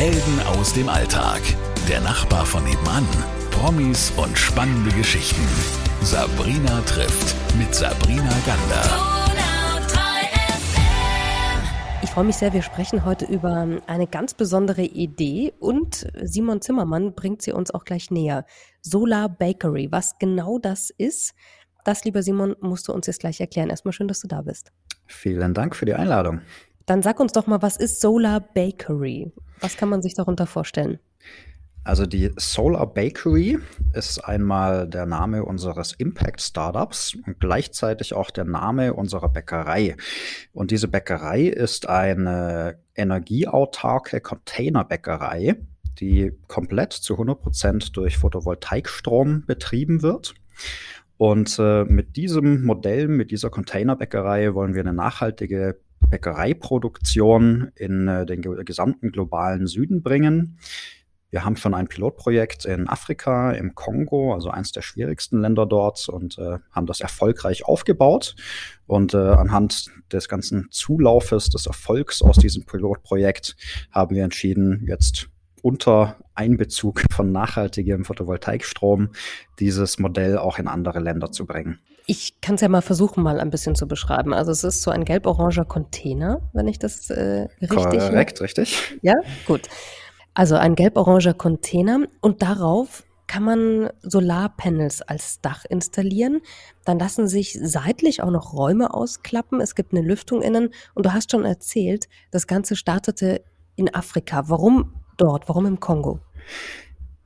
Helden aus dem Alltag. Der Nachbar von nebenan. Promis und spannende Geschichten. Sabrina trifft mit Sabrina Gander. Ich freue mich sehr, wir sprechen heute über eine ganz besondere Idee und Simon Zimmermann bringt sie uns auch gleich näher. Solar Bakery, was genau das ist, das, lieber Simon, musst du uns jetzt gleich erklären. Erstmal schön, dass du da bist. Vielen Dank für die Einladung. Dann sag uns doch mal, was ist Solar Bakery? Was kann man sich darunter vorstellen? Also die Solar Bakery ist einmal der Name unseres Impact Startups und gleichzeitig auch der Name unserer Bäckerei. Und diese Bäckerei ist eine energieautarke Containerbäckerei, die komplett zu 100 Prozent durch Photovoltaikstrom betrieben wird. Und äh, mit diesem Modell, mit dieser Containerbäckerei wollen wir eine nachhaltige Bäckereiproduktion in äh, den gesamten globalen Süden bringen. Wir haben schon ein Pilotprojekt in Afrika, im Kongo, also eines der schwierigsten Länder dort und äh, haben das erfolgreich aufgebaut. Und äh, anhand des ganzen Zulaufes, des Erfolgs aus diesem Pilotprojekt haben wir entschieden, jetzt unter Einbezug von nachhaltigem Photovoltaikstrom dieses Modell auch in andere Länder zu bringen. Ich kann es ja mal versuchen, mal ein bisschen zu beschreiben. Also es ist so ein gelb-oranger Container, wenn ich das äh, richtig. Korrekt, richtig. Ja, gut. Also ein gelb-oranger Container und darauf kann man Solarpanels als Dach installieren. Dann lassen sich seitlich auch noch Räume ausklappen. Es gibt eine Lüftung innen. Und du hast schon erzählt, das Ganze startete in Afrika. Warum dort? Warum im Kongo?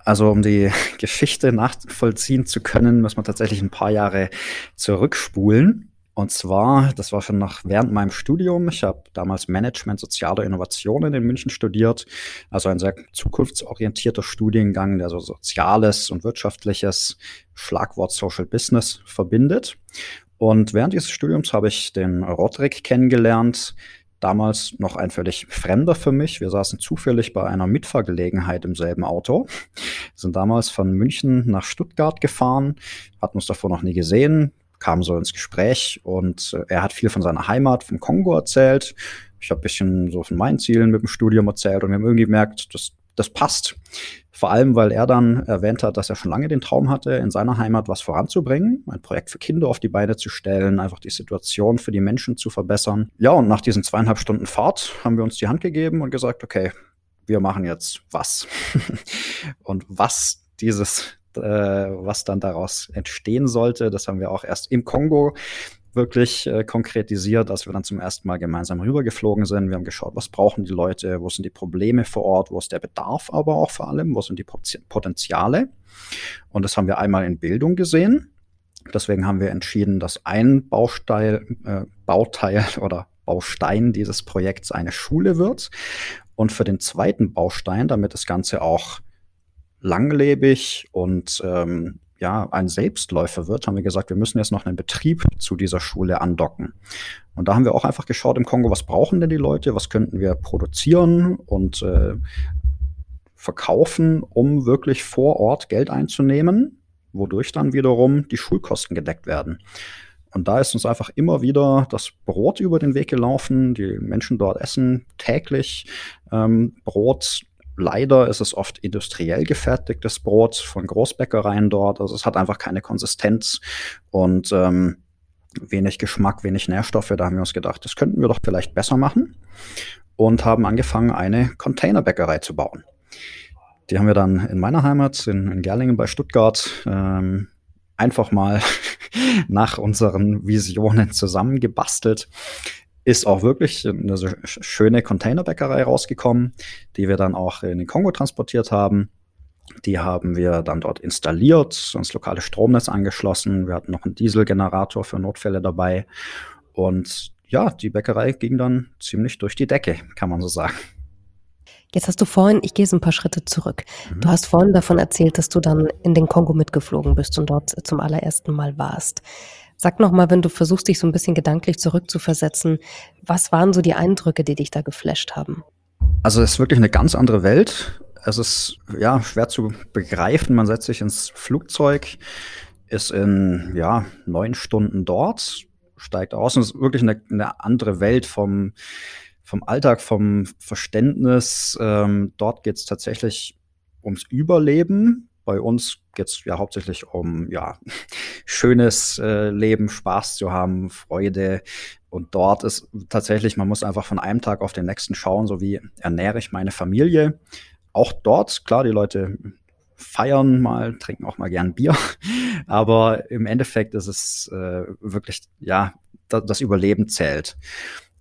Also um die Geschichte nachvollziehen zu können, muss man tatsächlich ein paar Jahre zurückspulen. Und zwar, das war schon noch während meinem Studium. Ich habe damals Management soziale Innovationen in München studiert. Also ein sehr zukunftsorientierter Studiengang, der so Soziales und Wirtschaftliches, Schlagwort Social Business verbindet. Und während dieses Studiums habe ich den Roderick kennengelernt. Damals noch ein völlig Fremder für mich. Wir saßen zufällig bei einer Mitfahrgelegenheit im selben Auto. Sind damals von München nach Stuttgart gefahren, hatten uns davor noch nie gesehen, kam so ins Gespräch und äh, er hat viel von seiner Heimat, vom Kongo erzählt. Ich habe ein bisschen so von meinen Zielen mit dem Studium erzählt und wir haben irgendwie gemerkt, das, das passt. Vor allem, weil er dann erwähnt hat, dass er schon lange den Traum hatte, in seiner Heimat was voranzubringen, ein Projekt für Kinder auf die Beine zu stellen, einfach die Situation für die Menschen zu verbessern. Ja, und nach diesen zweieinhalb Stunden Fahrt haben wir uns die Hand gegeben und gesagt, okay, wir machen jetzt was. und was dieses äh, was dann daraus entstehen sollte. Das haben wir auch erst im Kongo wirklich äh, konkretisiert, als wir dann zum ersten Mal gemeinsam rübergeflogen sind. Wir haben geschaut, was brauchen die Leute, wo sind die Probleme vor Ort, wo ist der Bedarf aber auch vor allem, wo sind die Potenziale. Und das haben wir einmal in Bildung gesehen. Deswegen haben wir entschieden, dass ein Bausteil, äh, Bauteil oder Baustein dieses Projekts eine Schule wird. Und für den zweiten Baustein, damit das Ganze auch langlebig und ähm, ja, ein Selbstläufer wird, haben wir gesagt, wir müssen jetzt noch einen Betrieb zu dieser Schule andocken. Und da haben wir auch einfach geschaut im Kongo, was brauchen denn die Leute, was könnten wir produzieren und äh, verkaufen, um wirklich vor Ort Geld einzunehmen, wodurch dann wiederum die Schulkosten gedeckt werden. Und da ist uns einfach immer wieder das Brot über den Weg gelaufen. Die Menschen dort essen täglich ähm, Brot Leider ist es oft industriell gefertigtes Brot von Großbäckereien dort. Also es hat einfach keine Konsistenz und ähm, wenig Geschmack, wenig Nährstoffe. Da haben wir uns gedacht, das könnten wir doch vielleicht besser machen und haben angefangen, eine Containerbäckerei zu bauen. Die haben wir dann in meiner Heimat, in, in Gerlingen bei Stuttgart, ähm, einfach mal nach unseren Visionen zusammengebastelt ist auch wirklich eine schöne Containerbäckerei rausgekommen, die wir dann auch in den Kongo transportiert haben. Die haben wir dann dort installiert, ans lokale Stromnetz angeschlossen. Wir hatten noch einen Dieselgenerator für Notfälle dabei. Und ja, die Bäckerei ging dann ziemlich durch die Decke, kann man so sagen. Jetzt hast du vorhin, ich gehe so ein paar Schritte zurück. Mhm. Du hast vorhin davon erzählt, dass du dann in den Kongo mitgeflogen bist und dort zum allerersten Mal warst. Sag noch mal, wenn du versuchst, dich so ein bisschen gedanklich zurückzuversetzen, was waren so die Eindrücke, die dich da geflasht haben? Also es ist wirklich eine ganz andere Welt. Es ist ja schwer zu begreifen. Man setzt sich ins Flugzeug, ist in ja neun Stunden dort, steigt aus und es ist wirklich eine, eine andere Welt vom vom Alltag, vom Verständnis. Ähm, dort geht es tatsächlich ums Überleben. Bei uns geht es ja hauptsächlich um ja, schönes äh, Leben, Spaß zu haben, Freude. Und dort ist tatsächlich, man muss einfach von einem Tag auf den nächsten schauen, so wie ernähre ich meine Familie. Auch dort, klar, die Leute feiern mal, trinken auch mal gern Bier. Aber im Endeffekt ist es äh, wirklich, ja, das Überleben zählt.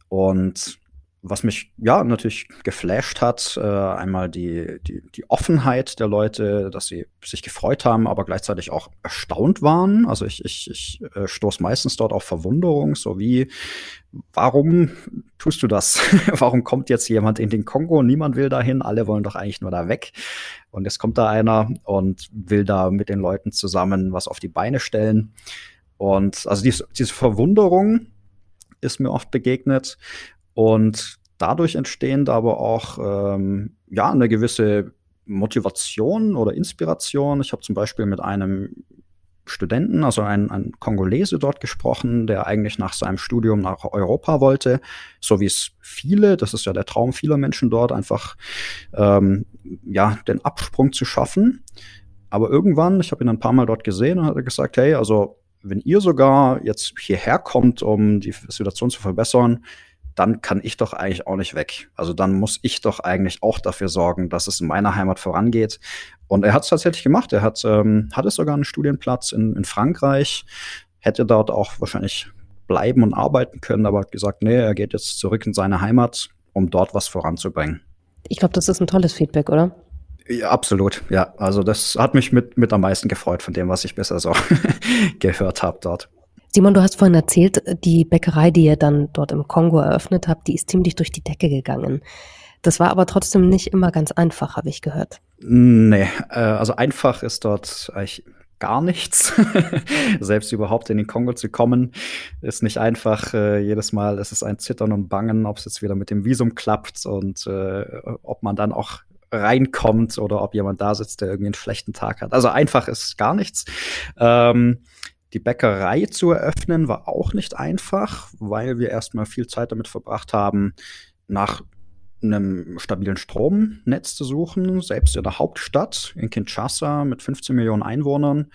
Und was mich ja natürlich geflasht hat, äh, einmal die, die, die Offenheit der Leute, dass sie sich gefreut haben, aber gleichzeitig auch erstaunt waren. Also ich, ich, ich äh, stoße meistens dort auf Verwunderung, so wie, warum tust du das? warum kommt jetzt jemand in den Kongo? Niemand will dahin, alle wollen doch eigentlich nur da weg. Und jetzt kommt da einer und will da mit den Leuten zusammen was auf die Beine stellen. Und also diese, diese Verwunderung ist mir oft begegnet. Und dadurch entstehend aber auch ähm, ja eine gewisse Motivation oder Inspiration. Ich habe zum Beispiel mit einem Studenten, also ein, ein Kongolese dort gesprochen, der eigentlich nach seinem Studium nach Europa wollte, so wie es viele, das ist ja der Traum vieler Menschen dort, einfach ähm, ja den Absprung zu schaffen. Aber irgendwann, ich habe ihn ein paar Mal dort gesehen und hat er gesagt, hey, also wenn ihr sogar jetzt hierher kommt, um die Situation zu verbessern, dann kann ich doch eigentlich auch nicht weg. Also dann muss ich doch eigentlich auch dafür sorgen, dass es in meiner Heimat vorangeht. Und er hat es tatsächlich gemacht. Er hat, ähm, hatte sogar einen Studienplatz in, in Frankreich, hätte dort auch wahrscheinlich bleiben und arbeiten können, aber hat gesagt, nee, er geht jetzt zurück in seine Heimat, um dort was voranzubringen. Ich glaube, das ist ein tolles Feedback, oder? Ja, absolut, ja. Also das hat mich mit, mit am meisten gefreut von dem, was ich bisher so gehört habe dort. Simon, du hast vorhin erzählt, die Bäckerei, die ihr dann dort im Kongo eröffnet habt, die ist ziemlich durch die Decke gegangen. Das war aber trotzdem nicht immer ganz einfach, habe ich gehört. Nee, äh, also einfach ist dort eigentlich gar nichts. Selbst überhaupt in den Kongo zu kommen, ist nicht einfach. Äh, jedes Mal ist es ein Zittern und Bangen, ob es jetzt wieder mit dem Visum klappt und äh, ob man dann auch reinkommt oder ob jemand da sitzt, der irgendwie einen schlechten Tag hat. Also einfach ist gar nichts. Ähm, die Bäckerei zu eröffnen war auch nicht einfach, weil wir erstmal viel Zeit damit verbracht haben, nach einem stabilen Stromnetz zu suchen. Selbst in der Hauptstadt, in Kinshasa mit 15 Millionen Einwohnern,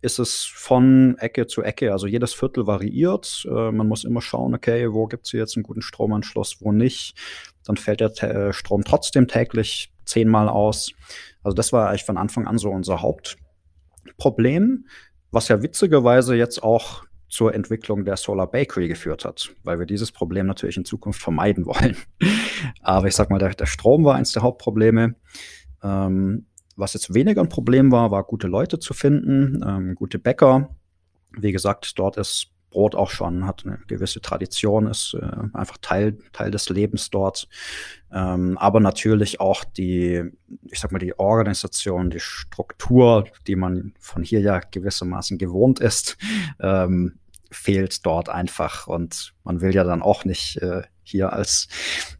ist es von Ecke zu Ecke. Also jedes Viertel variiert. Äh, man muss immer schauen, okay, wo gibt es hier jetzt einen guten Stromanschluss, wo nicht. Dann fällt der äh, Strom trotzdem täglich zehnmal aus. Also das war eigentlich von Anfang an so unser Hauptproblem was ja witzigerweise jetzt auch zur Entwicklung der Solar Bakery geführt hat, weil wir dieses Problem natürlich in Zukunft vermeiden wollen. Aber ich sag mal, der, der Strom war eins der Hauptprobleme. Ähm, was jetzt weniger ein Problem war, war gute Leute zu finden, ähm, gute Bäcker. Wie gesagt, dort ist Brot auch schon, hat eine gewisse Tradition, ist äh, einfach Teil, Teil des Lebens dort. Ähm, aber natürlich auch die, ich sag mal, die Organisation, die Struktur, die man von hier ja gewissermaßen gewohnt ist, ähm, fehlt dort einfach. Und man will ja dann auch nicht äh, hier als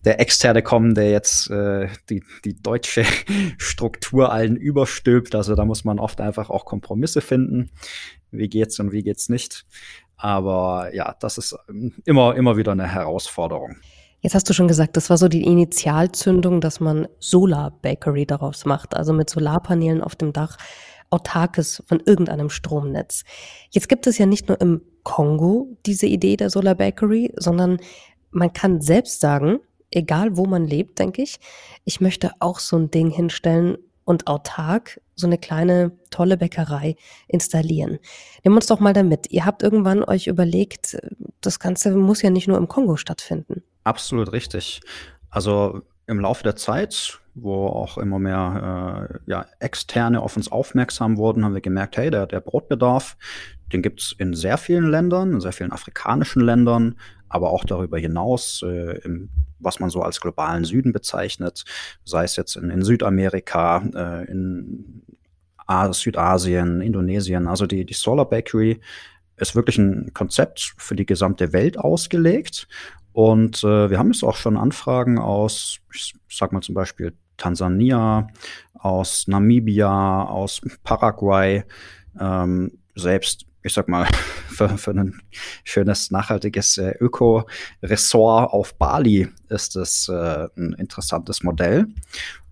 der Externe kommen, der jetzt äh, die, die deutsche Struktur allen überstülpt. Also da muss man oft einfach auch Kompromisse finden. Wie geht's und wie geht's nicht? Aber ja, das ist ähm, immer, immer wieder eine Herausforderung. Jetzt hast du schon gesagt, das war so die Initialzündung, dass man Solar Bakery daraus macht, also mit Solarpanelen auf dem Dach, autarkes von irgendeinem Stromnetz. Jetzt gibt es ja nicht nur im Kongo diese Idee der Solar Bakery, sondern man kann selbst sagen, egal wo man lebt, denke ich, ich möchte auch so ein Ding hinstellen und autark so eine kleine tolle Bäckerei installieren. Nehmen uns doch mal damit. Ihr habt irgendwann euch überlegt, das Ganze muss ja nicht nur im Kongo stattfinden. Absolut richtig. Also im Laufe der Zeit, wo auch immer mehr äh, ja, Externe auf uns aufmerksam wurden, haben wir gemerkt, hey, der, der Brotbedarf, den gibt es in sehr vielen Ländern, in sehr vielen afrikanischen Ländern, aber auch darüber hinaus, äh, im, was man so als globalen Süden bezeichnet, sei es jetzt in, in Südamerika, äh, in Südasien, Indonesien. Also die, die Solar Bakery ist wirklich ein Konzept für die gesamte Welt ausgelegt. Und äh, wir haben jetzt auch schon Anfragen aus, ich sag mal zum Beispiel Tansania, aus Namibia, aus Paraguay, ähm, selbst ich sag mal, für, für ein schönes, nachhaltiges äh, Öko-Ressort auf Bali ist es äh, ein interessantes Modell.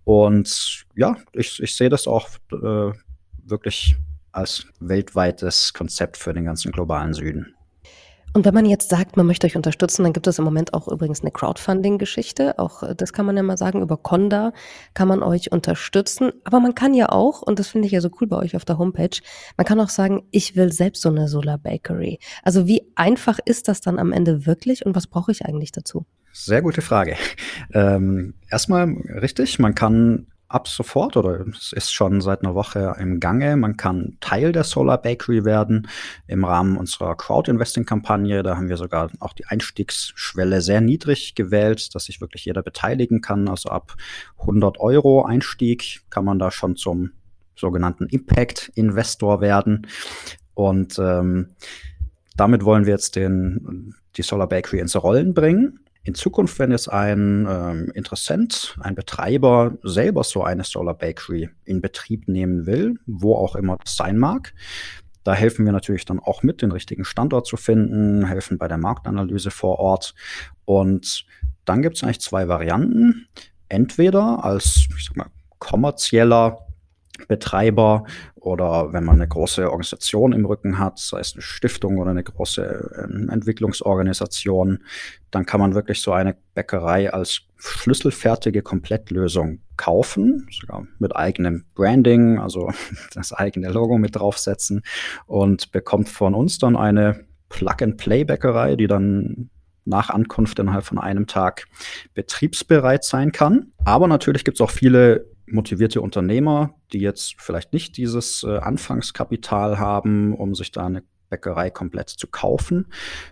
Und ja, ich, ich sehe das auch äh, wirklich als weltweites Konzept für den ganzen globalen Süden. Und wenn man jetzt sagt, man möchte euch unterstützen, dann gibt es im Moment auch übrigens eine Crowdfunding-Geschichte. Auch äh, das kann man ja mal sagen, über Conda kann man euch unterstützen. Aber man kann ja auch, und das finde ich ja so cool bei euch auf der Homepage, man kann auch sagen, ich will selbst so eine Solar Bakery. Also wie einfach ist das dann am Ende wirklich und was brauche ich eigentlich dazu? Sehr gute Frage. Ähm, erstmal richtig, man kann ab sofort oder es ist schon seit einer Woche im Gange. Man kann Teil der Solar Bakery werden im Rahmen unserer Crowd-Investing-Kampagne. Da haben wir sogar auch die Einstiegsschwelle sehr niedrig gewählt, dass sich wirklich jeder beteiligen kann. Also ab 100 Euro Einstieg kann man da schon zum sogenannten Impact-Investor werden. Und ähm, damit wollen wir jetzt den, die Solar Bakery ins Rollen bringen. In Zukunft, wenn jetzt ein ähm, Interessent, ein Betreiber selber so eine Solar Bakery in Betrieb nehmen will, wo auch immer das sein mag, da helfen wir natürlich dann auch mit, den richtigen Standort zu finden, helfen bei der Marktanalyse vor Ort. Und dann gibt es eigentlich zwei Varianten. Entweder als, ich sag mal, kommerzieller Betreiber oder wenn man eine große Organisation im Rücken hat, sei es eine Stiftung oder eine große äh, Entwicklungsorganisation, dann kann man wirklich so eine Bäckerei als schlüsselfertige Komplettlösung kaufen, sogar mit eigenem Branding, also das eigene Logo mit draufsetzen und bekommt von uns dann eine Plug-and-Play-Bäckerei, die dann nach Ankunft innerhalb von einem Tag betriebsbereit sein kann. Aber natürlich gibt es auch viele motivierte Unternehmer, die jetzt vielleicht nicht dieses äh, Anfangskapital haben, um sich da eine Bäckerei komplett zu kaufen.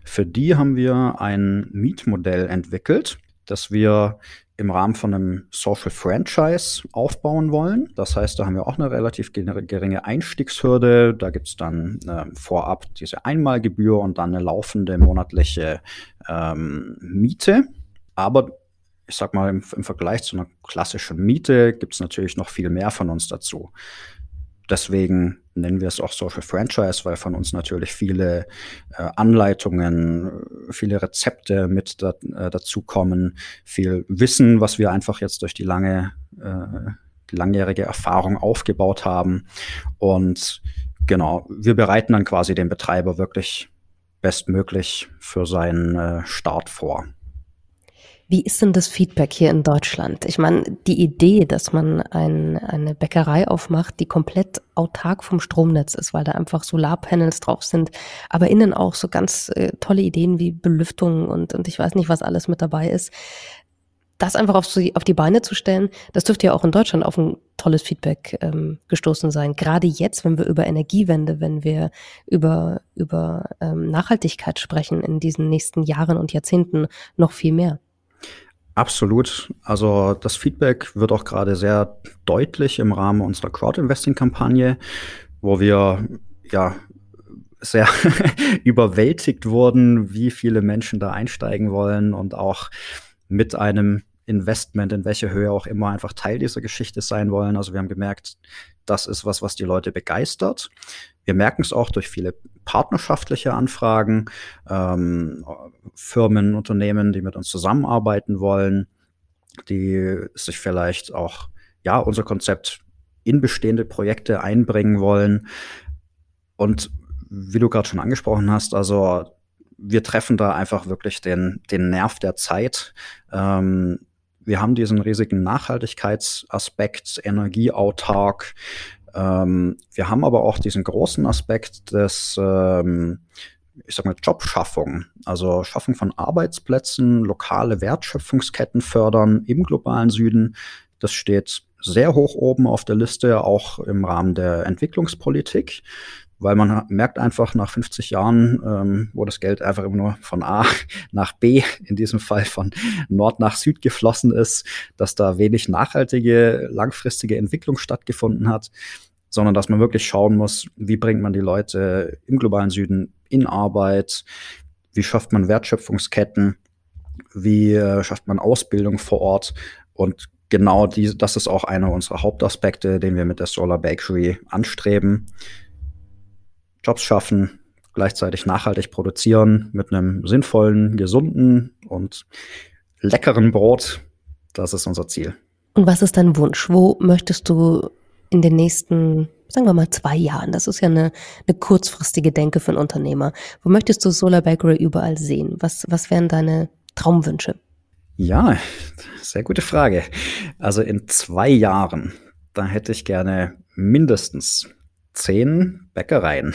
Für die haben wir ein Mietmodell entwickelt, das wir im Rahmen von einem Social Franchise aufbauen wollen. Das heißt, da haben wir auch eine relativ geringe Einstiegshürde. Da gibt es dann äh, vorab diese Einmalgebühr und dann eine laufende monatliche ähm, Miete. Aber ich sag mal, im, im Vergleich zu einer klassischen Miete gibt es natürlich noch viel mehr von uns dazu. Deswegen nennen wir es auch Social Franchise, weil von uns natürlich viele äh, Anleitungen, viele Rezepte mit da, äh, dazukommen, viel Wissen, was wir einfach jetzt durch die lange, äh, langjährige Erfahrung aufgebaut haben. Und genau, wir bereiten dann quasi den Betreiber wirklich bestmöglich für seinen äh, Start vor. Wie ist denn das Feedback hier in Deutschland? Ich meine, die Idee, dass man ein, eine Bäckerei aufmacht, die komplett autark vom Stromnetz ist, weil da einfach Solarpanels drauf sind, aber innen auch so ganz äh, tolle Ideen wie Belüftung und, und ich weiß nicht, was alles mit dabei ist. Das einfach auf, so, auf die Beine zu stellen, das dürfte ja auch in Deutschland auf ein tolles Feedback ähm, gestoßen sein. Gerade jetzt, wenn wir über Energiewende, wenn wir über, über ähm, Nachhaltigkeit sprechen in diesen nächsten Jahren und Jahrzehnten noch viel mehr. Absolut. Also das Feedback wird auch gerade sehr deutlich im Rahmen unserer Crowd-Investing-Kampagne, wo wir ja sehr überwältigt wurden, wie viele Menschen da einsteigen wollen und auch mit einem Investment in welche Höhe auch immer einfach Teil dieser Geschichte sein wollen. Also wir haben gemerkt, das ist was, was die Leute begeistert. Wir merken es auch durch viele partnerschaftliche Anfragen, ähm, Firmen, Unternehmen, die mit uns zusammenarbeiten wollen, die sich vielleicht auch ja unser Konzept in bestehende Projekte einbringen wollen. Und wie du gerade schon angesprochen hast, also wir treffen da einfach wirklich den, den Nerv der Zeit. Ähm, wir haben diesen riesigen Nachhaltigkeitsaspekt, energieautark, ähm, wir haben aber auch diesen großen Aspekt des, ähm, ich sag mal, Jobschaffung, also Schaffung von Arbeitsplätzen, lokale Wertschöpfungsketten fördern im globalen Süden. Das steht sehr hoch oben auf der Liste, auch im Rahmen der Entwicklungspolitik, weil man merkt einfach nach 50 Jahren, ähm, wo das Geld einfach immer nur von A nach B, in diesem Fall von Nord nach Süd geflossen ist, dass da wenig nachhaltige, langfristige Entwicklung stattgefunden hat, sondern dass man wirklich schauen muss, wie bringt man die Leute im globalen Süden in Arbeit, wie schafft man Wertschöpfungsketten, wie äh, schafft man Ausbildung vor Ort und genau die, das ist auch einer unserer Hauptaspekte, den wir mit der Solar Bakery anstreben. Jobs schaffen, gleichzeitig nachhaltig produzieren mit einem sinnvollen, gesunden und leckeren Brot. Das ist unser Ziel. Und was ist dein Wunsch? Wo möchtest du in den nächsten, sagen wir mal, zwei Jahren, das ist ja eine, eine kurzfristige Denke für einen Unternehmer, wo möchtest du Solar Bakery überall sehen? Was, was wären deine Traumwünsche? Ja, sehr gute Frage. Also in zwei Jahren, da hätte ich gerne mindestens zehn Bäckereien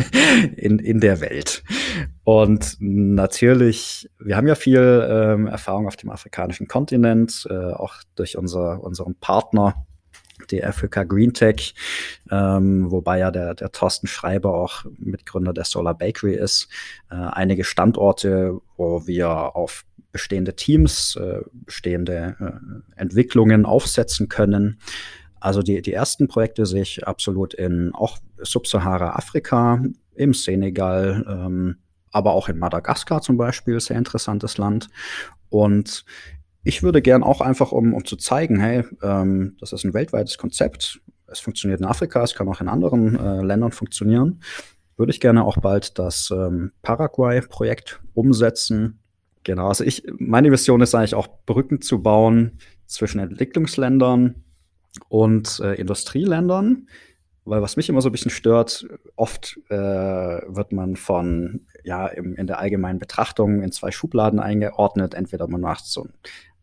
in, in der Welt. Und natürlich, wir haben ja viel ähm, Erfahrung auf dem afrikanischen Kontinent, äh, auch durch unser, unseren Partner, die Africa Green Tech, ähm, wobei ja der, der Thorsten Schreiber auch Mitgründer der Solar Bakery ist. Äh, einige Standorte, wo wir auf bestehende Teams, äh, bestehende äh, Entwicklungen aufsetzen können. Also die, die ersten Projekte sehe ich absolut in auch Subsahara-Afrika, im Senegal, ähm, aber auch in Madagaskar zum Beispiel, sehr interessantes Land. Und ich würde gern auch einfach, um, um zu zeigen, hey, ähm, das ist ein weltweites Konzept. Es funktioniert in Afrika, es kann auch in anderen äh, Ländern funktionieren. Würde ich gerne auch bald das ähm, Paraguay-Projekt umsetzen. Genau, also ich, meine Vision ist eigentlich auch Brücken zu bauen zwischen Entwicklungsländern und äh, Industrieländern, weil was mich immer so ein bisschen stört, oft äh, wird man von, ja, im, in der allgemeinen Betrachtung in zwei Schubladen eingeordnet. Entweder man macht so ein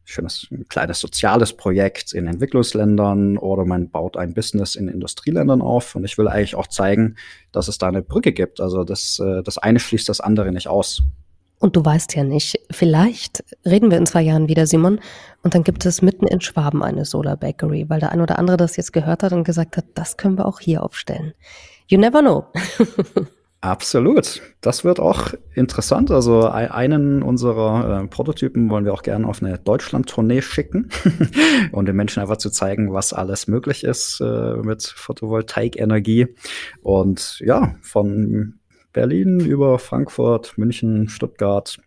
schönes ein kleines soziales Projekt in Entwicklungsländern oder man baut ein Business in Industrieländern auf. Und ich will eigentlich auch zeigen, dass es da eine Brücke gibt. Also das, äh, das eine schließt das andere nicht aus. Und du weißt ja nicht, vielleicht reden wir in zwei Jahren wieder, Simon, und dann gibt es mitten in Schwaben eine Solar Bakery, weil der ein oder andere das jetzt gehört hat und gesagt hat, das können wir auch hier aufstellen. You never know. Absolut. Das wird auch interessant. Also einen unserer äh, Prototypen wollen wir auch gerne auf eine Deutschland-Tournee schicken und den Menschen einfach zu zeigen, was alles möglich ist äh, mit Photovoltaikenergie. Und ja, von Berlin über Frankfurt, München, Stuttgart,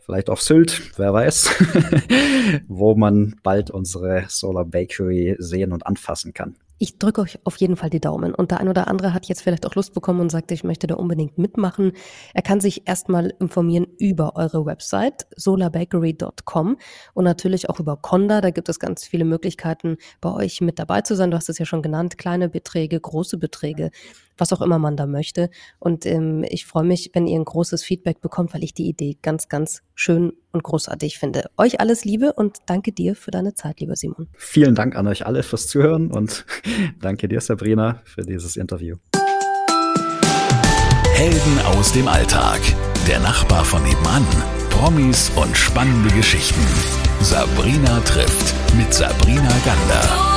vielleicht auch Sylt, wer weiß, wo man bald unsere Solar Bakery sehen und anfassen kann. Ich drücke euch auf jeden Fall die Daumen. Und der ein oder andere hat jetzt vielleicht auch Lust bekommen und sagt, ich möchte da unbedingt mitmachen. Er kann sich erstmal informieren über eure Website solarbakery.com und natürlich auch über Conda. Da gibt es ganz viele Möglichkeiten, bei euch mit dabei zu sein. Du hast es ja schon genannt, kleine Beträge, große Beträge was auch immer man da möchte. Und ähm, ich freue mich, wenn ihr ein großes Feedback bekommt, weil ich die Idee ganz, ganz schön und großartig finde. Euch alles Liebe und danke dir für deine Zeit, lieber Simon. Vielen Dank an euch alle fürs Zuhören und danke dir, Sabrina, für dieses Interview. Helden aus dem Alltag. Der Nachbar von nebenan. Promis und spannende Geschichten. Sabrina trifft mit Sabrina Gander.